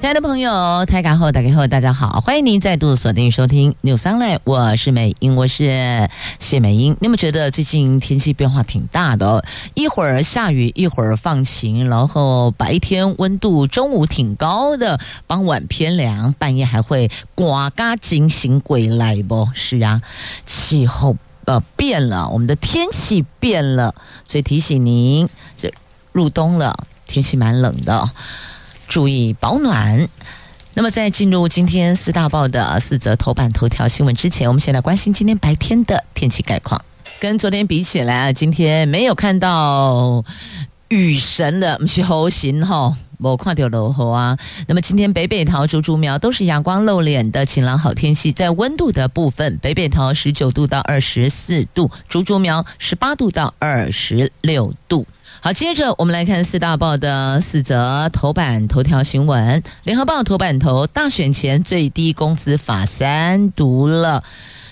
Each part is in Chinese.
亲爱的朋友，台港后打开后，大家好，欢迎您再度锁定收听《News Online》，我是美英，我是谢美英。你们觉得最近天气变化挺大的，一会儿下雨，一会儿放晴，然后白天温度中午挺高的，傍晚偏凉，半夜还会刮嘎惊醒鬼来不？是啊，气候呃变了，我们的天气变了，所以提醒您，这入冬了，天气蛮冷的。注意保暖。那么，在进入今天四大报的四则头版头条新闻之前，我们先来关心今天白天的天气概况。跟昨天比起来啊，今天没有看到雨神的猴行哈，我看到落雨啊。那么，今天北北桃、竹竹苗都是阳光露脸的晴朗好天气。在温度的部分，北北桃十九度到二十四度，竹竹苗十八度到二十六度。好，接着我们来看四大报的四则头版头条新闻。联合报头版头：大选前最低工资法三读了，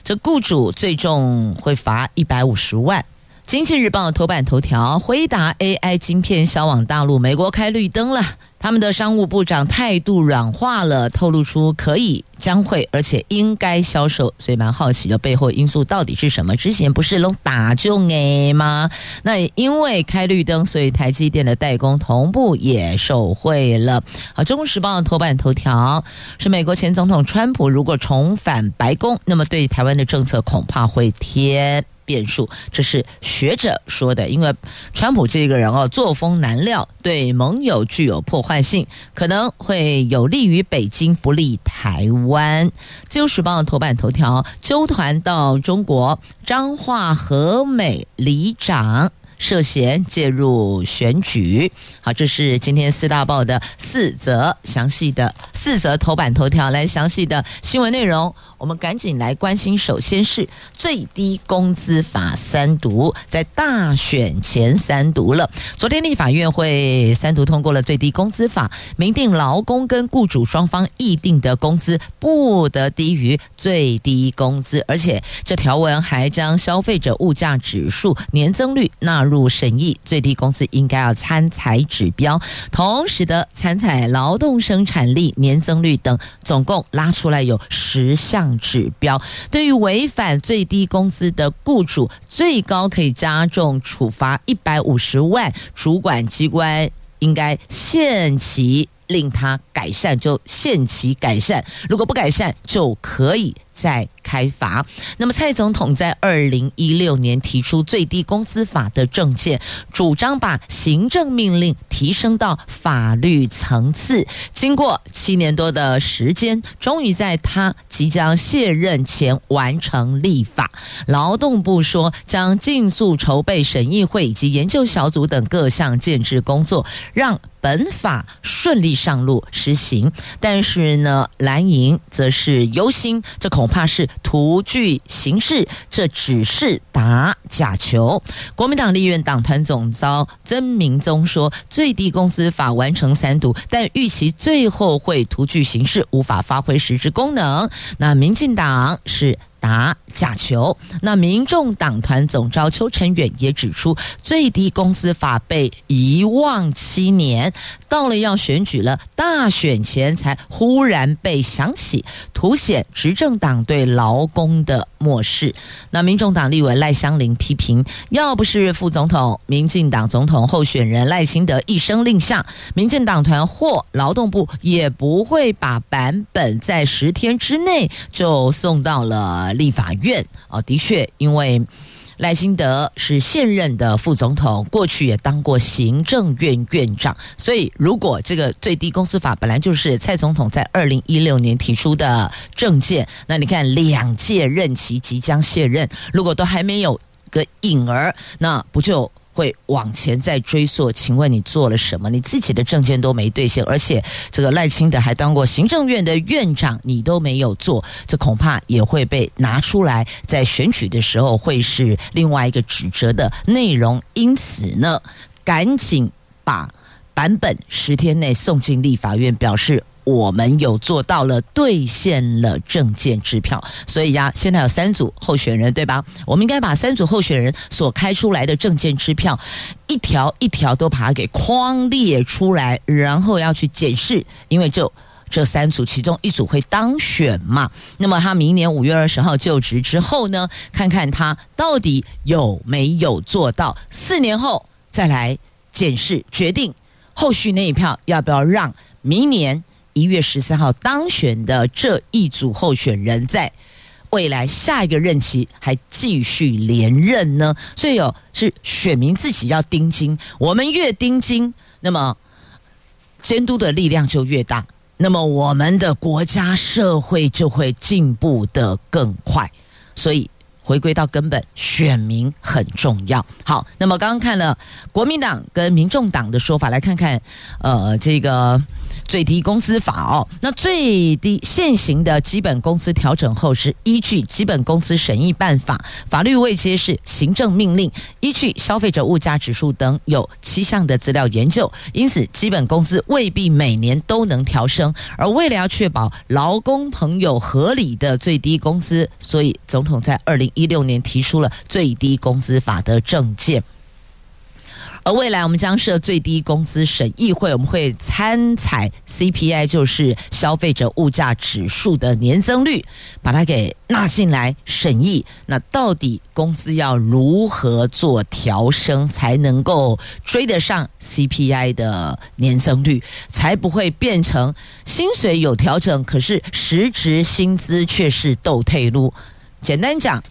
这雇主最重会罚一百五十万。经济日报头版头条：回答 AI 晶片销往大陆，美国开绿灯了。他们的商务部长态度软化了，透露出可以、将会，而且应该销售。所以蛮好奇的背后因素到底是什么？之前不是拢打就哎吗？那因为开绿灯，所以台积电的代工同步也受惠了。好，《中国时报》头版头条是美国前总统川普如果重返白宫，那么对台湾的政策恐怕会添变数，这是学者说的。因为川普这个人哦，作风难料，对盟友具有破坏性，可能会有利于北京，不利台湾。自由时报头版头条：纠团到中国，彰化和美里长。涉嫌介入选举，好，这是今天四大报的四则详细的四则头版头条，来详细的新闻内容，我们赶紧来关心。首先是最低工资法三读，在大选前三读了。昨天立法院会三读通过了最低工资法，明定劳工跟雇主双方议定的工资不得低于最低工资，而且这条文还将消费者物价指数年增率纳入。审议最低工资应该要参采指标，同时的参采劳动生产力年增率等，总共拉出来有十项指标。对于违反最低工资的雇主，最高可以加重处罚一百五十万，主管机关应该限期令他改善，就限期改善。如果不改善，就可以再开罚。那么，蔡总统在二零一六年提出最低工资法的政见，主张把行政命令提升到法律层次。经过七年多的时间，终于在他即将卸任前完成立法。劳动部说，将尽速筹备审议会以及研究小组等各项建制工作，让本法顺利上路实行。但是呢，蓝营则是忧心，这恐。怕是徒具形式，这只是打假球。国民党立院党团总召曾明宗说：“最低工资法完成三读，但预期最后会徒具形式，无法发挥实质功能。”那民进党是。打假球。那民众党团总召邱成远也指出，最低工资法被遗忘七年，到了要选举了，大选前才忽然被想起，凸显执政党对劳工的漠视。那民众党立委赖香伶批评，要不是副总统、民进党总统候选人赖清德一声令下，民进党团或劳动部也不会把版本在十天之内就送到了。立法院啊，的确，因为赖清德是现任的副总统，过去也当过行政院院长，所以如果这个最低工资法本来就是蔡总统在二零一六年提出的政见，那你看两届任期即将卸任，如果都还没有个影儿，那不就？会往前再追溯，请问你做了什么？你自己的证件都没兑现，而且这个赖清德还当过行政院的院长，你都没有做，这恐怕也会被拿出来在选举的时候会是另外一个指责的内容。因此呢，赶紧把版本十天内送进立法院，表示。我们有做到了，兑现了证件支票，所以呀，现在有三组候选人，对吧？我们应该把三组候选人所开出来的证件支票，一条一条都把它给框列出来，然后要去检视，因为就这三组其中一组会当选嘛。那么他明年五月二十号就职之后呢，看看他到底有没有做到，四年后再来检视，决定后续那一票要不要让明年。一月十三号当选的这一组候选人，在未来下一个任期还继续连任呢？所以哦，是选民自己要盯紧，我们越盯紧，那么监督的力量就越大，那么我们的国家社会就会进步得更快。所以回归到根本，选民很重要。好，那么刚刚看了国民党跟民众党的说法，来看看呃这个。最低工资法哦，那最低现行的基本工资调整后是依据基本工资审议办法，法律位阶是行政命令，依据消费者物价指数等有七项的资料研究，因此基本工资未必每年都能调升，而为了要确保劳工朋友合理的最低工资，所以总统在二零一六年提出了最低工资法的政见。而未来我们将设最低工资审议会，我们会参采 CPI，就是消费者物价指数的年增率，把它给纳进来审议。那到底工资要如何做调升，才能够追得上 CPI 的年增率，才不会变成薪水有调整，可是实质薪资却是倒退路？简单讲。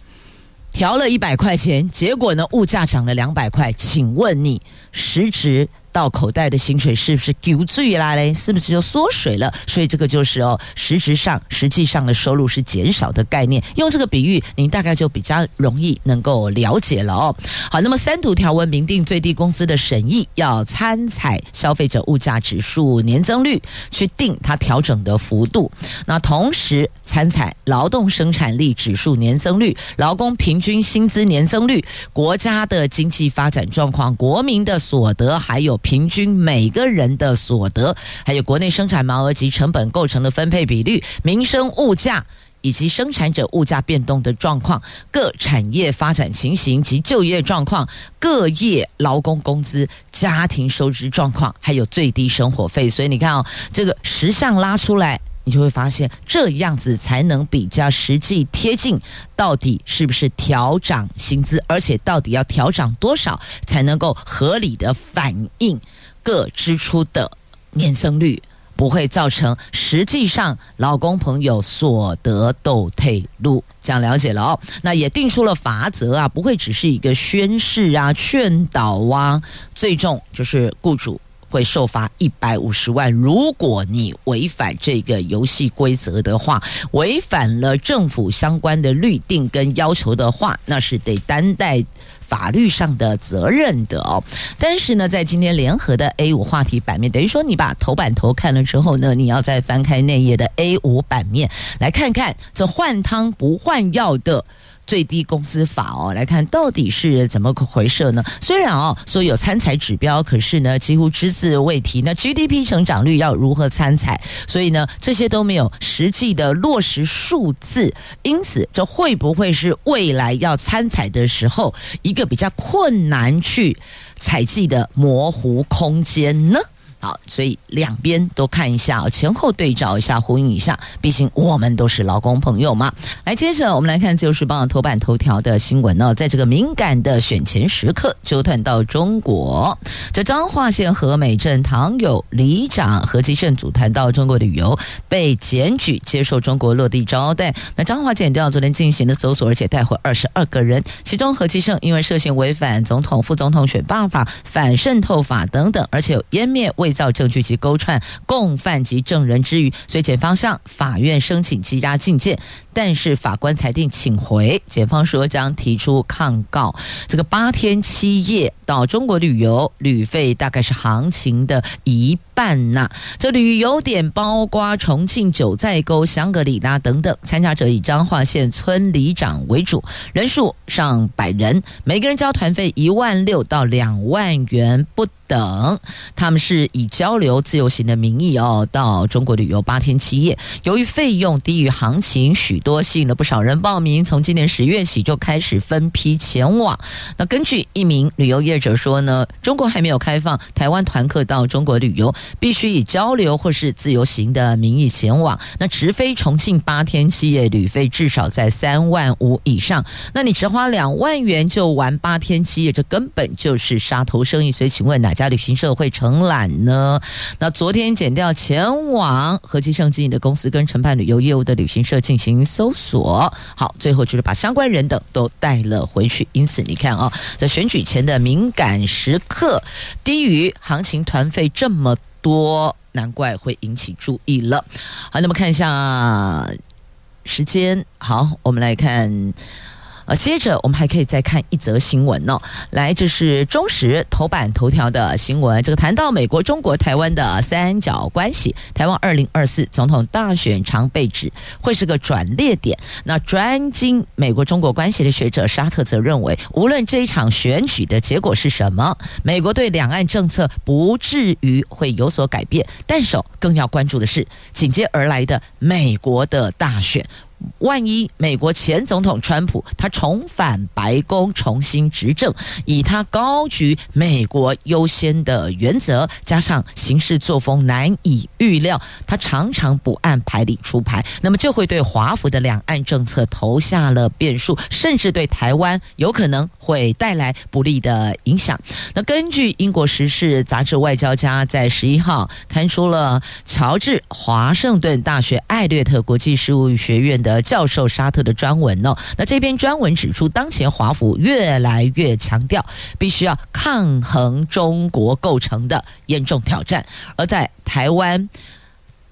调了一百块钱，结果呢，物价涨了两百块。请问你实质到口袋的薪水是不是丢最啦嘞？是不是就缩水了？所以这个就是哦，实质上实际上的收入是减少的概念。用这个比喻，您大概就比较容易能够了解了哦。好，那么三读条文明定最低工资的审议要参采消费者物价指数年增率去定它调整的幅度。那同时参采劳动生产力指数年增率、劳工平均薪资年增率、国家的经济发展状况、国民的所得还有。平均每个人的所得，还有国内生产毛额及成本构成的分配比率、民生物价以及生产者物价变动的状况、各产业发展情形及就业状况、各业劳工工资、家庭收支状况，还有最低生活费。所以你看哦，这个十项拉出来，你就会发现这样子才能比较实际贴近，到底是不是调涨薪资，而且到底要调涨多少才能够合理的反映各支出的年增率，不会造成实际上劳工朋友所得都退路。这样了解了哦，那也定出了罚则啊，不会只是一个宣示啊、劝导啊，最重就是雇主。会受罚一百五十万。如果你违反这个游戏规则的话，违反了政府相关的律定跟要求的话，那是得担待法律上的责任的哦。但是呢，在今天联合的 A 五话题版面，等于说你把头版头看了之后呢，你要再翻开内页的 A 五版面来看看这换汤不换药的。最低工资法哦，来看到底是怎么回事呢？虽然哦说有参采指标，可是呢几乎只字未提。那 GDP 成长率要如何参采？所以呢这些都没有实际的落实数字，因此这会不会是未来要参采的时候一个比较困难去采集的模糊空间呢？好，所以两边都看一下，前后对照一下，呼应一下。毕竟我们都是劳工朋友嘛。来，接着我们来看《自由时报》头版头条的新闻呢，在这个敏感的选前时刻，纠团到中国。这彰化县和美镇唐有里长何基胜组团到中国旅游，被检举接受中国落地招待。那彰化检调昨天进行了搜索，而且带回二十二个人，其中何基胜因为涉嫌违反总统、副总统选罢法、反渗透法等等，而且有湮灭未伪造证据及勾串共犯及证人之余，所以检方向法院申请羁押禁见。但是法官裁定请回，检方说将提出抗告。这个八天七夜到中国旅游，旅费大概是行情的一半呐。这旅游点包括重庆九寨沟、香格里拉等等，参加者以彰化县村里长为主，人数上百人，每个人交团费一万六到两万元不等。他们是以交流自由行的名义哦，到中国旅游八天七夜。由于费用低于行情，许多多吸引了不少人报名。从今年十月起就开始分批前往。那根据一名旅游业者说呢，中国还没有开放台湾团客到中国旅游，必须以交流或是自由行的名义前往。那直飞重庆八天七夜，旅费至少在三万五以上。那你只花两万元就玩八天七夜，这根本就是杀头生意。所以，请问哪家旅行社会承揽呢？那昨天减掉前往和其盛经营的公司跟承办旅游业务的旅行社进行搜索，好，最后就是把相关人等都带了回去。因此，你看啊、在选举前的敏感时刻，低于行情团费这么多，难怪会引起注意了。好，那么看一下时间，好，我们来看。呃，接着我们还可以再看一则新闻哦。来，这是中时头版头条的新闻。这个谈到美国、中国、台湾的三角关系，台湾二零二四总统大选常被指会是个转捩点。那专精美国、中国关系的学者沙特则认为，无论这一场选举的结果是什么，美国对两岸政策不至于会有所改变。但是更要关注的是紧接而来的美国的大选。万一美国前总统川普他重返白宫重新执政，以他高举美国优先的原则，加上行事作风难以预料，他常常不按牌理出牌，那么就会对华府的两岸政策投下了变数，甚至对台湾有可能会带来不利的影响。那根据英国时事杂志《外交家》在十一号刊出了乔治华盛顿大学艾略特国际事务学院的。的教授沙特的专文哦，那这篇专文指出，当前华府越来越强调必须要抗衡中国构成的严重挑战，而在台湾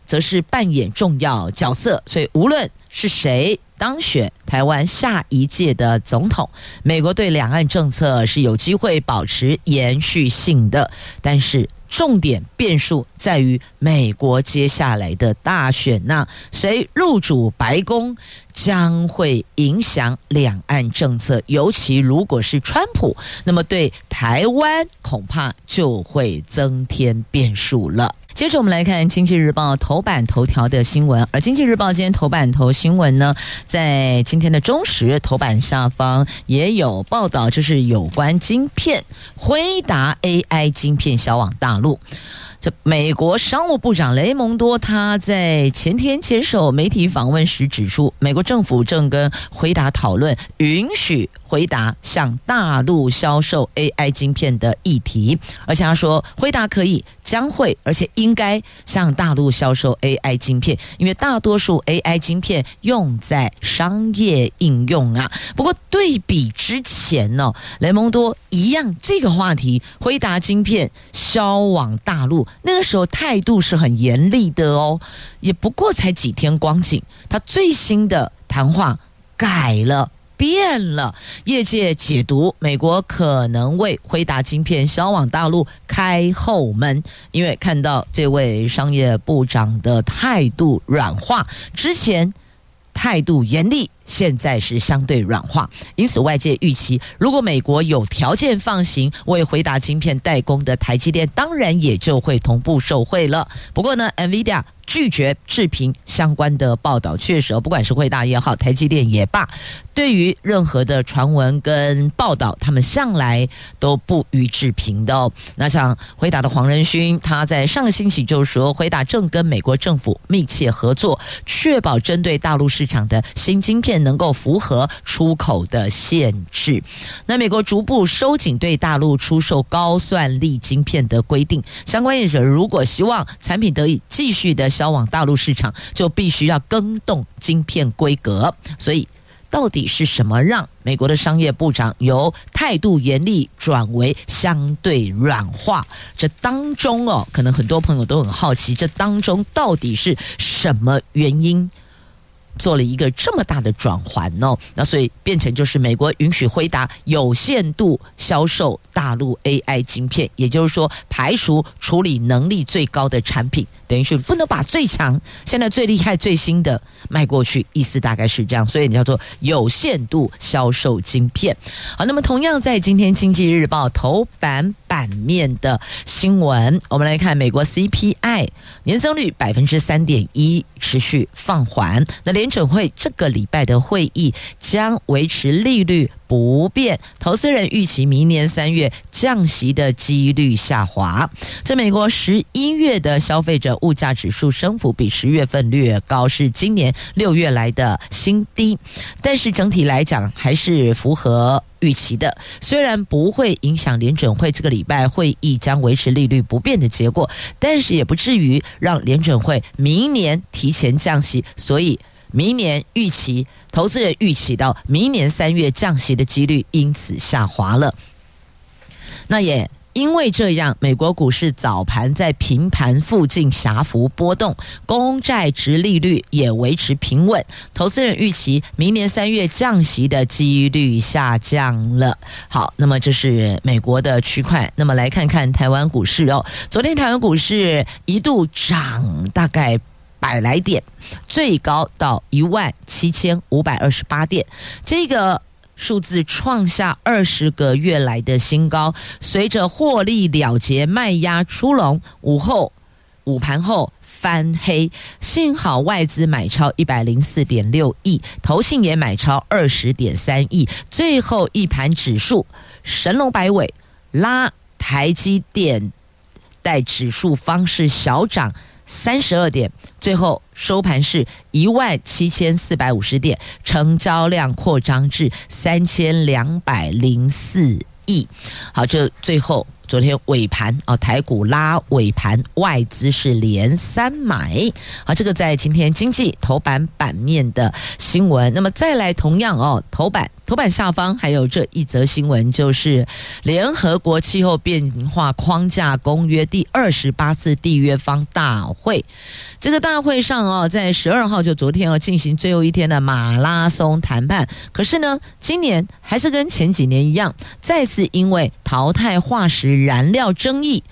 则是扮演重要角色。所以，无论是谁当选台湾下一届的总统，美国对两岸政策是有机会保持延续性的，但是。重点变数在于美国接下来的大选，那谁入主白宫将会影响两岸政策，尤其如果是川普，那么对台湾恐怕就会增添变数了。接着我们来看《经济日报》头版头条的新闻，而《经济日报》今天头版头新闻呢，在今天的中时头版下方也有报道，就是有关晶片，辉达 AI 晶片销往大陆。美国商务部长雷蒙多他在前天接受媒体访问时指出，美国政府正跟回答讨论允许回答向大陆销售 AI 晶片的议题，而且他说，回答可以、将会，而且应该向大陆销售 AI 晶片，因为大多数 AI 晶片用在商业应用啊。不过对比之前呢、雷蒙多一样这个话题，回答晶片销往大陆，那个时候态度是很严厉的哦，也不过才几天光景，他最新的谈话改了。变了，业界解读美国可能为辉达晶片销往大陆开后门，因为看到这位商业部长的态度软化，之前态度严厉，现在是相对软化，因此外界预期，如果美国有条件放行为回答晶片代工的台积电，当然也就会同步受惠了。不过呢，NVIDIA。拒绝置评相关的报道，确实，不管是惠达也好，台积电也罢，对于任何的传闻跟报道，他们向来都不予置评的哦。那像回答的黄仁勋，他在上个星期就说，回答正跟美国政府密切合作，确保针对大陆市场的新晶片能够符合出口的限制。那美国逐步收紧对大陆出售高算力晶片的规定，相关业者如果希望产品得以继续的。销往大陆市场就必须要更动晶片规格，所以到底是什么让美国的商业部长由态度严厉转为相对软化？这当中哦，可能很多朋友都很好奇，这当中到底是什么原因？做了一个这么大的转换哦，那所以变成就是美国允许辉达有限度销售大陆 AI 晶片，也就是说排除处理能力最高的产品，等于是不能把最强、现在最厉害、最新的卖过去，意思大概是这样，所以你叫做有限度销售晶片。好，那么同样在今天《经济日报》头版版面的新闻，我们来看美国 CPI 年增率百分之三点一，持续放缓。那联准会这个礼拜的会议将维持利率不变，投资人预期明年三月降息的几率下滑。在美国十一月的消费者物价指数升幅比十月份略高，是今年六月来的新低，但是整体来讲还是符合预期的。虽然不会影响联准会这个礼拜会议将维持利率不变的结果，但是也不至于让联准会明年提前降息，所以。明年预期，投资人预期到明年三月降息的几率因此下滑了。那也因为这样，美国股市早盘在平盘附近狭幅波动，公债殖利率也维持平稳。投资人预期明年三月降息的几率下降了。好，那么这是美国的区块。那么来看看台湾股市哦，昨天台湾股市一度涨大概。百来点，最高到一万七千五百二十八点，这个数字创下二十个月来的新高。随着获利了结，卖压出笼，午后午盘后翻黑，幸好外资买超一百零四点六亿，投信也买超二十点三亿，最后一盘指数神龙摆尾，拉台积电带指数方式小涨。三十二点，最后收盘是一万七千四百五十点，成交量扩张至三千两百零四亿。好，这最后。昨天尾盘啊，台股拉尾盘，外资是连三买。好，这个在今天经济头版版面的新闻。那么再来，同样哦，头版头版下方还有这一则新闻，就是联合国气候变化框架公约第二十八次缔约方大会。这个大会上哦，在十二号就昨天要进行最后一天的马拉松谈判。可是呢，今年还是跟前几年一样，再次因为淘汰化石。燃料争议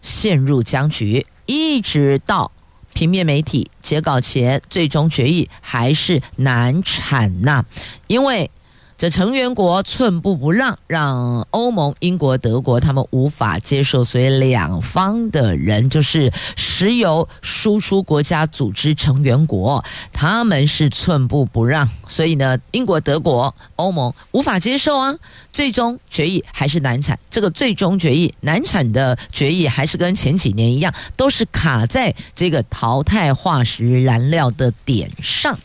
陷入僵局，一直到平面媒体截稿前，最终决议还是难产呐，因为。这成员国寸步不让，让欧盟、英国、德国他们无法接受，所以两方的人就是石油输出国家组织成员国，他们是寸步不让，所以呢，英国、德国、欧盟无法接受啊。最终决议还是难产，这个最终决议难产的决议还是跟前几年一样，都是卡在这个淘汰化石燃料的点上。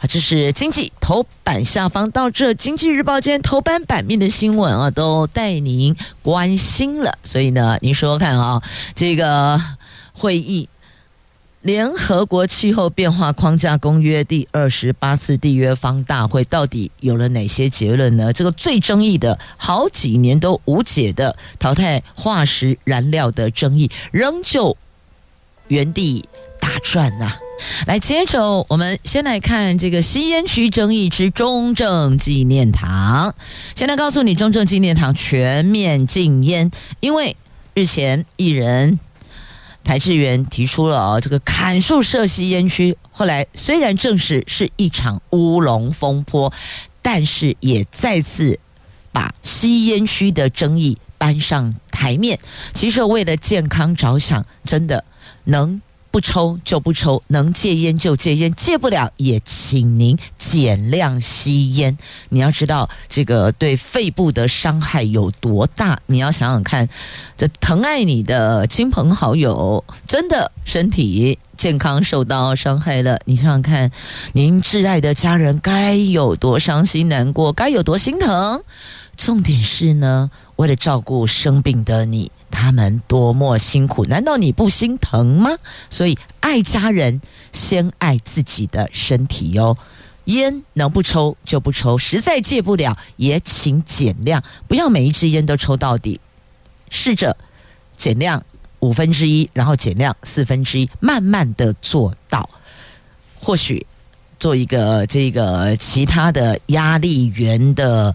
啊，这是经济头版下方到这《经济日报》今天头版版面的新闻啊，都带您关心了。所以呢，您说说看啊，这个会议，联合国气候变化框架公约第二十八次缔约方大会到底有了哪些结论呢？这个最争议的好几年都无解的淘汰化石燃料的争议，仍旧原地打转呐、来，接着我们先来看这个吸烟区争议之中正纪念堂。现在告诉你，中正纪念堂全面禁烟，因为日前艺人台智源提出了哦，这个砍树设吸烟区，后来虽然证实是一场乌龙风波，但是也再次把吸烟区的争议搬上台面。其实为了健康着想，真的能。不抽就不抽，能戒烟就戒烟，戒不了也请您减量吸烟。你要知道这个对肺部的伤害有多大，你要想想看，这疼爱你的亲朋好友真的身体健康受到伤害了，你想想看，您挚爱的家人该有多伤心难过，该有多心疼。重点是呢，为了照顾生病的你。他们多么辛苦，难道你不心疼吗？所以爱家人，先爱自己的身体哟。烟能不抽就不抽，实在戒不了也请减量，不要每一支烟都抽到底，试着减量五分之一，然后减量四分之一，慢慢的做到，或许做一个这个其他的压力源的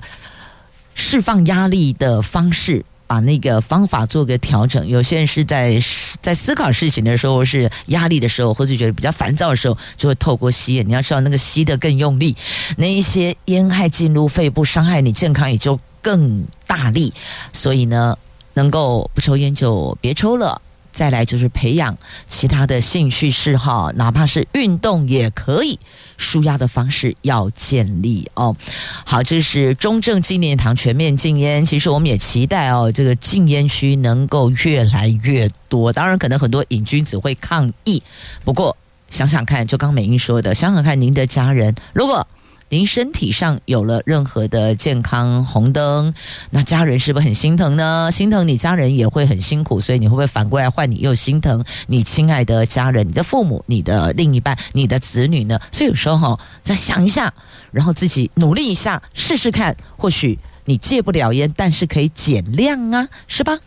释放压力的方式。把那个方法做个调整。有些人是在在思考事情的时候，是压力的时候，或者觉得比较烦躁的时候，就会透过吸烟。你要知道，那个吸的更用力，那一些烟害进入肺部，伤害你健康也就更大力。所以呢，能够不抽烟就别抽了。再来就是培养其他的兴趣嗜好，哪怕是运动也可以，舒压的方式要建立哦。好，这是中正纪念堂全面禁烟。其实我们也期待哦，这个禁烟区能够越来越多。当然，可能很多瘾君子会抗议，不过想想看，就刚美英说的，想想看您的家人如果。您身体上有了任何的健康红灯，那家人是不是很心疼呢？心疼你家人也会很辛苦，所以你会不会反过来换你又心疼你亲爱的家人、你的父母、你的另一半、你的子女呢？所以有时候哈，再想一下，然后自己努力一下，试试看，或许。你戒不了烟，但是可以减量啊，是吧？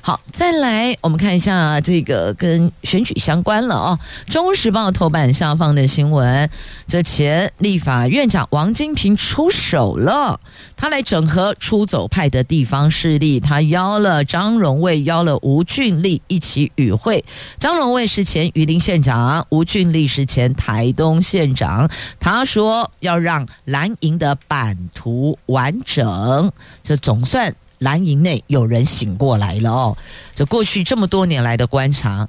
好，再来我们看一下这个跟选举相关了哦。《中时报》头版下方的新闻，这前立法院长王金平出手了，他来整合出走派的地方势力，他邀了张荣卫，邀了吴俊立一起与会。张荣卫是前榆林县长，吴俊立是前台东县长。他说要让蓝营的版图完整。这总算蓝营内有人醒过来了哦。这过去这么多年来的观察，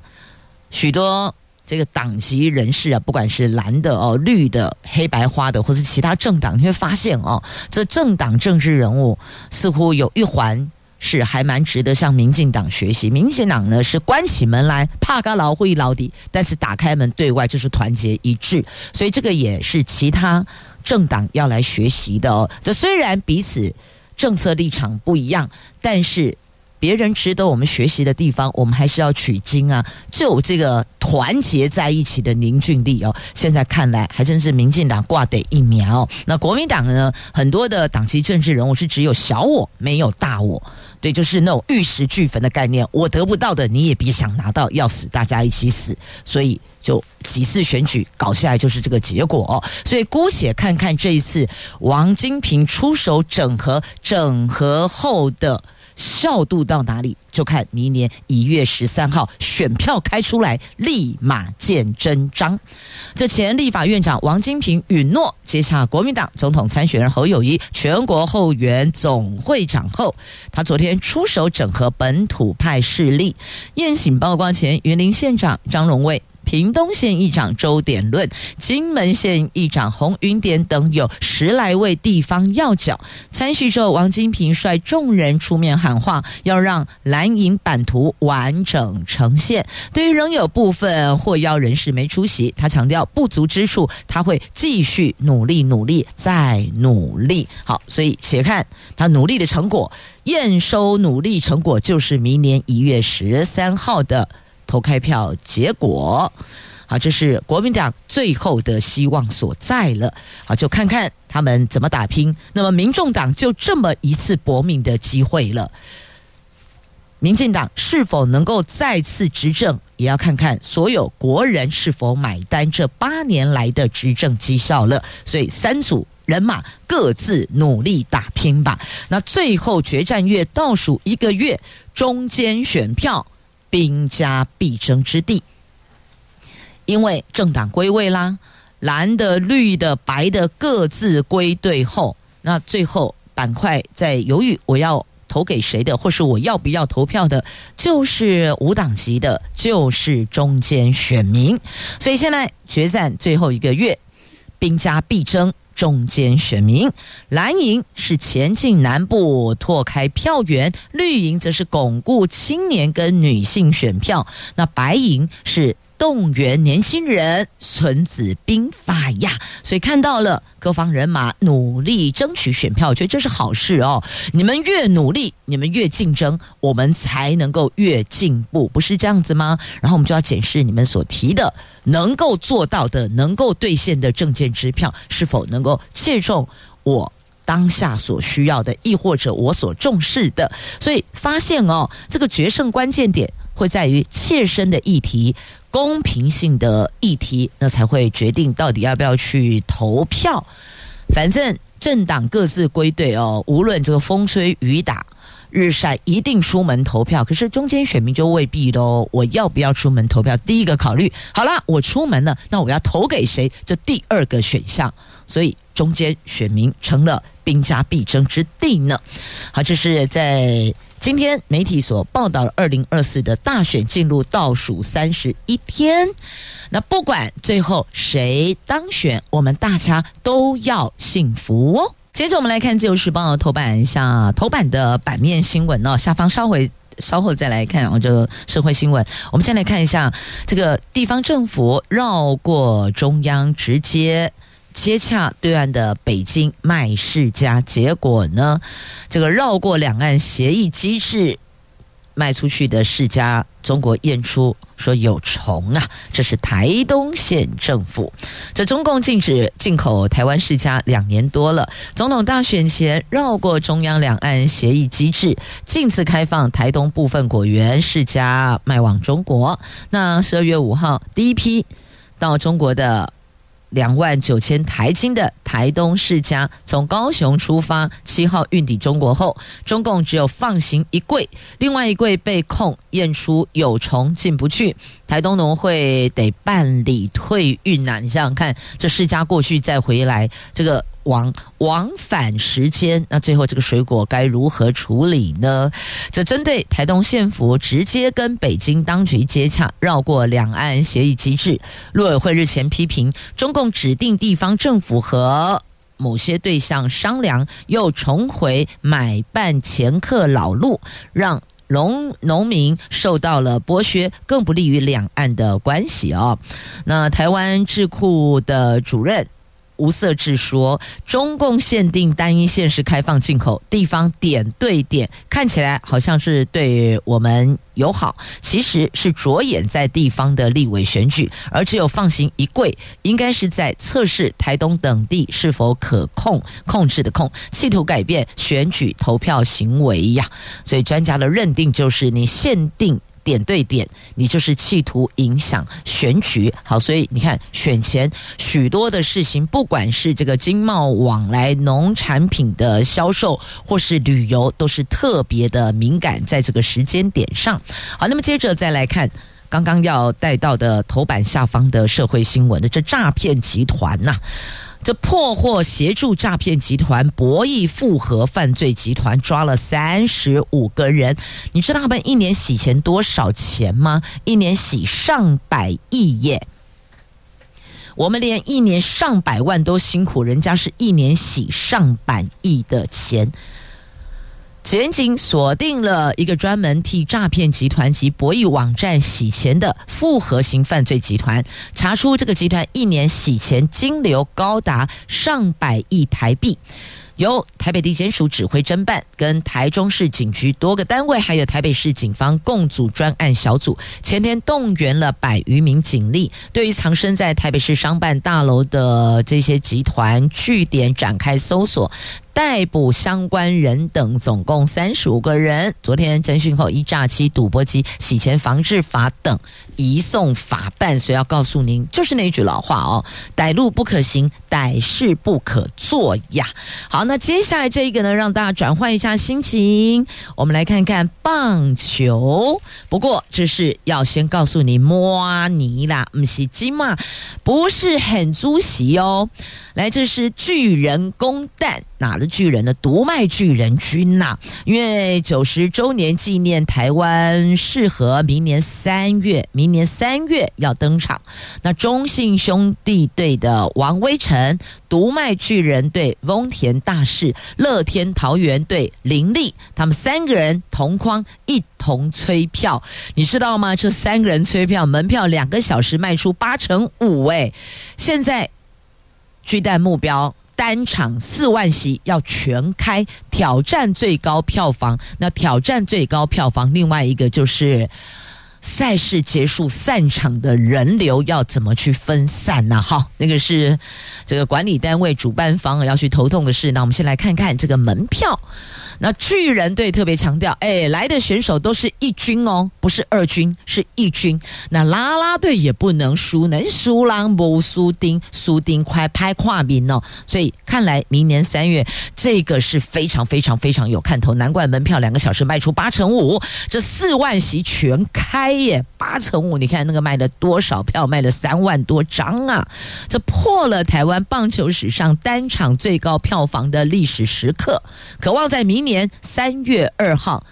许多这个党籍人士啊，不管是蓝的哦、绿的、黑白花的，或是其他政党，你会发现哦，这政党政治人物似乎有一环是还蛮值得向民进党学习。民进党呢是关起门来怕个老会老底，但是打开门对外就是团结一致，所以这个也是其他政党要来学习的哦。这虽然彼此。政策立场不一样，但是别人值得我们学习的地方，我们还是要取经啊！就这个团结在一起的凝聚力哦。现在看来，还真是民进党挂得一苗。那国民党呢？很多的党籍政治人物是只有小我，没有大我。对，就是那种玉石俱焚的概念，我得不到的，你也别想拿到，要死大家一起死。所以就几次选举搞下来，就是这个结果。所以姑且看看这一次王金平出手整合，整合后的。效度到哪里，就看明年一月十三号选票开出来，立马见真章。这前立法院长王金平允诺接下国民党总统参选人侯友谊全国后援总会长后，他昨天出手整合本土派势力，宴请曝光前云林县长张荣卫。屏东县议长周典论、金门县议长洪云典等有十来位地方要角参叙之后，王金平率众人出面喊话，要让蓝营版图完整呈现。对于仍有部分获邀人士没出席，他强调不足之处，他会继续努力、努力再努力。好，所以且看他努力的成果，验收努力成果，就是明年一月十三号的。投开票结果，好，这是国民党最后的希望所在了。好，就看看他们怎么打拼。那么，民众党就这么一次搏命的机会了。民进党是否能够再次执政，也要看看所有国人是否买单这八年来的执政绩效了。所以，三组人马各自努力打拼吧。那最后决战月倒数一个月，中间选票。兵家必争之地，因为政党归位啦，蓝的、绿的、白的各自归队后，那最后板块在犹豫我要投给谁的，或是我要不要投票的，就是无党籍的，就是中间选民。所以现在决战最后一个月，兵家必争。中间选民，蓝营是前进南部拓开票源，绿营则是巩固青年跟女性选票，那白营是。动员年轻人，孙子兵法呀！所以看到了各方人马努力争取选票，我觉得这是好事哦。你们越努力，你们越竞争，我们才能够越进步，不是这样子吗？然后我们就要检视你们所提的能够做到的、能够兑现的证件支票，是否能够切中我当下所需要的，亦或者我所重视的。所以发现哦，这个决胜关键点会在于切身的议题。公平性的议题，那才会决定到底要不要去投票。反正政党各自归队哦，无论这个风吹雨打。日晒一定出门投票，可是中间选民就未必喽。我要不要出门投票？第一个考虑好了，我出门了，那我要投给谁？这第二个选项，所以中间选民成了兵家必争之地呢。好，这是在今天媒体所报道的二零二四的大选进入倒数三十一天。那不管最后谁当选，我们大家都要幸福哦。接着我们来看《自由时报》头版一下头版的版面新闻哦，下方稍微稍后再来看然后，这个社会新闻。我们先来看一下这个地方政府绕过中央，直接接洽对岸的北京卖世家，结果呢，这个绕过两岸协议机制。卖出去的世家，中国验出说有虫啊！这是台东县政府。这中共禁止进口台湾世家两年多了，总统大选前绕过中央两岸协议机制，禁止开放台东部分果园世家卖往中国。那十二月五号第一批到中国的。两万九千台斤的台东世家从高雄出发，七号运抵中国后，中共只有放行一柜，另外一柜被控验出有虫进不去，台东农会得办理退运呐、你想想看，这世家过去再回来，这个。往往返时间，那最后这个水果该如何处理呢？这针对台东县府直接跟北京当局接洽，绕过两岸协议机制，陆委会日前批评中共指定地方政府和某些对象商量，又重回买办掮客老路，让农农民受到了剥削，更不利于两岸的关系哦。那台湾智库的主任。吴色志说：“中共限定单一县市开放进口，地方点对点，看起来好像是对我们友好，其实是着眼在地方的立委选举，而只有放行一柜，应该是在测试台东等地是否可控控制的控，企图改变选举投票行为呀。所以专家的认定就是你限定。”点对点，你就是企图影响选举。好，所以你看，选前许多的事情，不管是这个经贸往来、农产品的销售，或是旅游，都是特别的敏感，在这个时间点上。好，那么接着再来看刚刚要带到的头版下方的社会新闻的这诈骗集团呐、这破获协助诈骗集团博弈复合犯罪集团，抓了三十五个人。你知道他们一年洗钱多少钱吗？一年洗上百亿耶！我们连一年上百万都辛苦，人家是一年洗上百亿的钱。检警锁定了一个专门替诈骗集团及博弈网站洗钱的复合型犯罪集团，查出这个集团一年洗钱金流高达上百亿台币。由台北地检署指挥侦办，跟台中市警局多个单位，还有台北市警方共组专案小组，前天动员了百余名警力，对于藏身在台北市商办大楼的这些集团据点展开搜索。逮捕相关人等总共三十五个人。昨天侦讯后，一诈欺、赌博机洗钱防治法等移送法办。所以要告诉您，就是那句老话哦：歹路不可行，歹事不可做呀。好，那接下来这一个呢，让大家转换一下心情，我们来看看棒球。不过这是要先告诉你，摸你啦，不是鸡嘛，不是很足席哦。来，这是巨人攻蛋。哪的巨人呢？读卖巨人军呐、因为九十周年纪念，台湾适合明年三月，明年三月要登场。那中信兄弟队的王威晨，独卖巨人队翁田大士，乐天桃园队林立，他们三个人同框一同催票，你知道吗？这三个人催票，门票两个小时卖出八成五，哎，现在巨蛋目标。单场四万席要全开，挑战最高票房。那挑战最高票房，另外一个就是赛事结束散场的人流要怎么去分散呢？好，那个是这个管理单位主办方要去头痛的事。那我们先来看看这个门票。那巨人队特别强调，哎，来的选手都是一军哦，不是二军，是一军。那啦啦队也不能输，能输狼不输丁，输丁快拍跨名哦。所以看来明年三月这个是非常非常非常有看头，难怪门票两个小时卖出八成五，这四万席全开耶，八成五，你看那个卖了多少票？卖了三万多张啊，这破了台湾棒球史上单场最高票房的历史时刻，渴望在明年年三月二号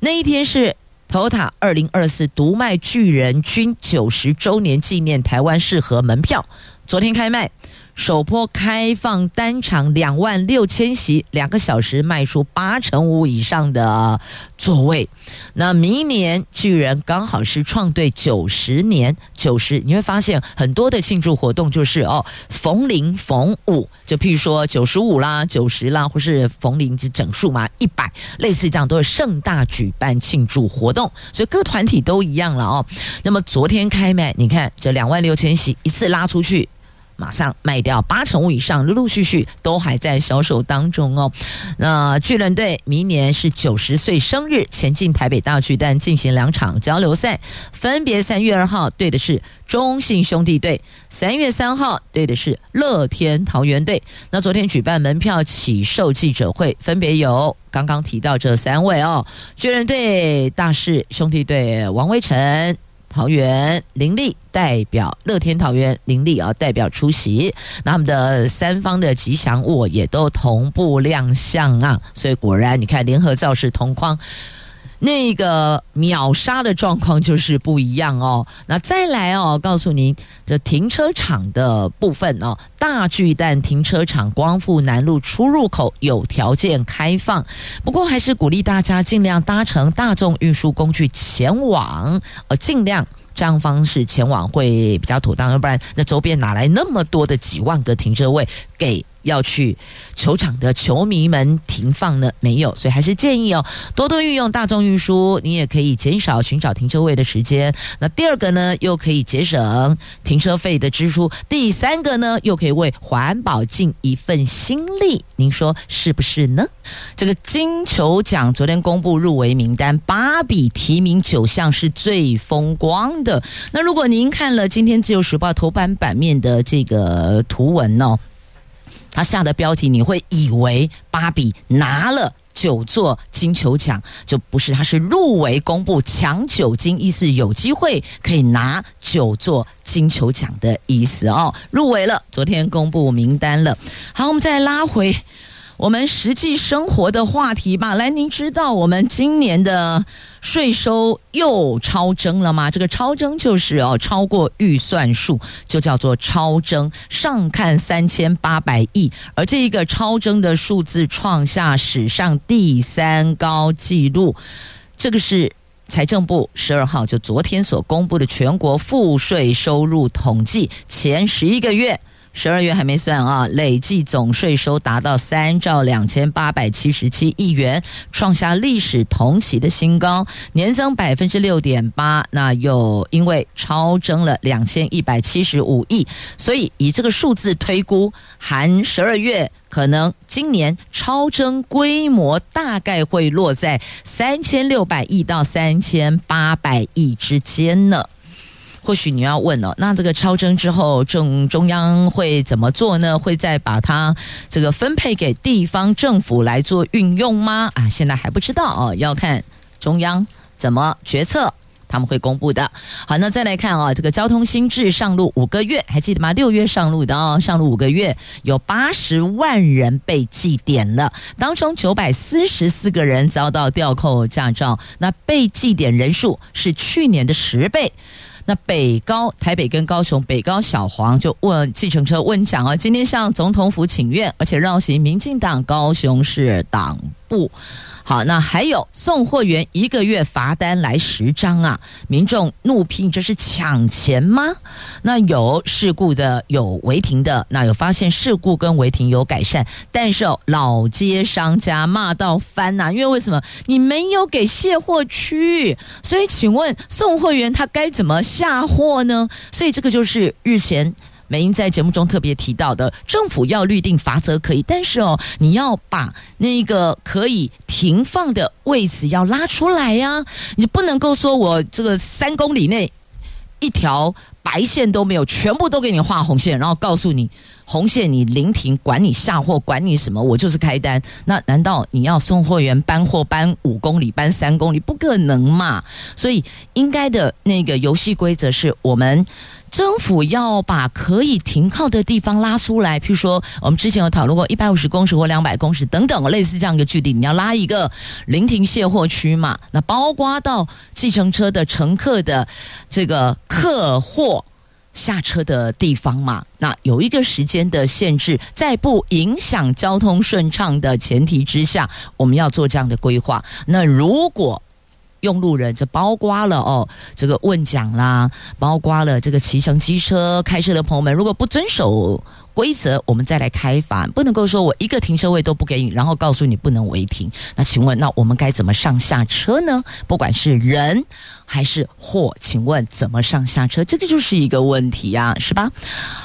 那一天是头塔二零二四独卖巨人军九十周年纪念台湾适合门票，昨天开卖。首波开放单场两万六千席，两个小时卖出八成五以上的座位。那明年巨人刚好是创队九十年，九十你会发现很多的庆祝活动就是哦逢零逢五，就譬如说九十五啦、九十啦，或是逢零之整数嘛，一百，类似这样都是盛大举办庆祝活动，所以各团体都一样了哦。那么昨天开卖，你看这两万六千席一次拉出去。马上卖掉八成五以上，陆陆续续都还在销售当中哦。那巨人队明年是九十岁生日，前进台北大巨蛋进行两场交流赛，分别三月二号对的是中信兄弟队，三月三号对的是乐天桃园队。那昨天举办门票起售记者会，分别有刚刚提到这三位哦，巨人队大势兄弟队王威晨。桃园林立代表乐天桃园林立啊，代表出席，那我们的三方的吉祥物也都同步亮相啊，所以果然你看联合造势同框。那个秒杀的状况就是不一样哦。那再来哦，告诉您这停车场的部分哦，大巨蛋停车场光复南路出入口有条件开放，不过还是鼓励大家尽量搭乘大众运输工具前往，呃，尽量。这样方式前往会比较妥当，要不然那周边哪来那么多的几万个停车位给要去球场的球迷们停放呢？没有，所以还是建议哦，多多运用大众运输，你也可以减少寻找停车位的时间。那第二个呢，又可以节省停车费的支出；第三个呢，又可以为环保尽一份心力。您说是不是呢？这个金球奖昨天公布入围名单，芭比提名九项是最风光的。那如果您看了今天自由时报头版版面的这个图文呢、哦？他下的标题，你会以为芭比拿了九座金球奖，就不是，他是入围公布抢九金，意思有机会可以拿九座金球奖的意思哦。入围了，昨天公布名单了。好，我们再拉回。我们实际生活的话题吧。来，您知道我们今年的税收又超征了吗？这个超征就是哦，超过预算数就叫做超征，上看三千八百亿，而这一个超征的数字创下史上第三高纪录。这个是财政部十二号就昨天所公布的全国赋税收入统计前十一个月。十二月还没算啊，累计总税收达到三兆两千八百七十七亿元，创下历史同期的新高，年增百分之六点八。那又因为超征了两千一百七十五亿，所以以这个数字推估，含十二月可能今年超征规模大概会落在三千六百亿到三千八百亿之间呢。或许你要问哦，那这个超征之后，中中央会怎么做呢？会再把它这个分配给地方政府来做运用吗？啊，现在还不知道哦，要看中央怎么决策，他们会公布的。好，那再来看啊，这个交通新制上路五个月，还记得吗？六月上路的哦，上路五个月，有八十万人被记点了，当中九百四十四个人遭到吊扣驾照，那被记点人数是去年的十倍。那北高台北跟高雄北高小黄就问计程车问讲啊，今天向总统府请愿，而且绕行民进党高雄市党部。好，那还有送货员一个月罚单来十张啊！民众怒批这是抢钱吗？那有事故的，有违停的，那有发现事故跟违停有改善，但是哦，老街商家骂到翻呐！因为为什么你没有给卸货区？所以请问送货员他该怎么下货呢？所以这个就是日前。美英在节目中特别提到的，政府要律定罚则可以，但是哦，你要把那个可以停放的位置要拉出来呀、你不能够说我这个三公里内一条白线都没有，全部都给你画红线，然后告诉你。红线你临停，管你下货，管你什么，我就是开单。那难道你要送货员搬货搬五公里，搬三公里？不可能嘛！所以应该的那个游戏规则是我们政府要把可以停靠的地方拉出来。譬如说，我们之前有讨论过一百五十公尺或两百公尺等等，类似这样一个距离，你要拉一个临停卸货区嘛？那包括到计程车的乘客的这个客货。下车的地方嘛，那有一个时间的限制，在不影响交通顺畅的前提之下，我们要做这样的规划。那如果用路人，就包括了哦，这个问讲啦，包括了这个骑乘机车开车的朋友们，如果不遵守规则，我们再来开罚，不能够说我一个停车位都不给你，然后告诉你不能违停。那请问，那我们该怎么上下车呢？不管是人。还是货？请问怎么上下车？这个就是一个问题呀，是吧？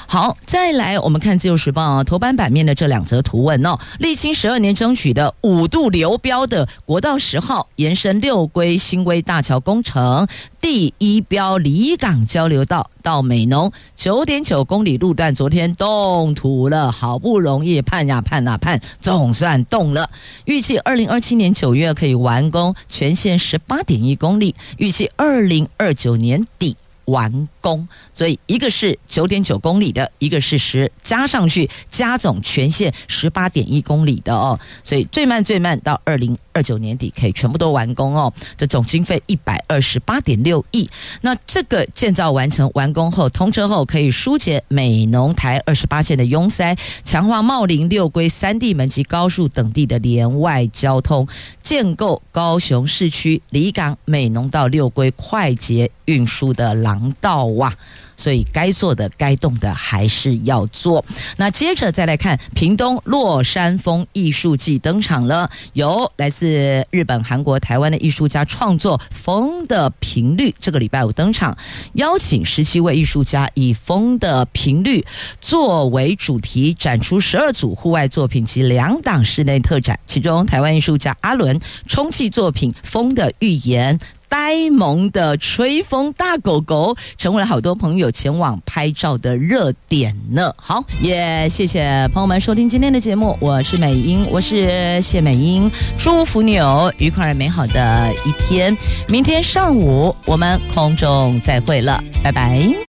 好，再来我们看《自由时报》啊，头版版面的这两则图文哦，历经十二年争取的五度流标的国道十号延伸六龟新归大桥工程第一标离港交流道到美浓九点九公里路段，昨天动土了，好不容易盼呀盼啊盼，总算动了，预计二零二七年九月可以完工，全线十八点一公里，预计。二零二九年底。完工，所以一个是九点九公里的，一个是十加上去加总全线十八点一公里的哦，所以最慢最慢到二零二九年底可以全部都完工哦。这总经费一百二十八点六亿，那这个建造完成完工后通车后，可以疏解美浓台二十八线的拥塞，强化茂林六龟三地门及高速等地的连外交通，建构高雄市区离港美浓到六龟快捷运输的廊道哇！所以该做的、该动的还是要做。那接着再来看屏东落山风艺术季登场了，由来自日本、韩国、台湾的艺术家创作《风的频率》，这个礼拜五登场，邀请十七位艺术家以《风的频率》作为主题，展出十二组户外作品及两档室内特展。其中，台湾艺术家阿伦充气作品《风的预言》。呆萌的吹风大狗狗成为了好多朋友前往拍照的热点呢。好，也谢谢朋友们收听今天的节目，我是美英，我是谢美英，祝福你有愉快美好的一天。明天上午我们空中再会了，拜拜。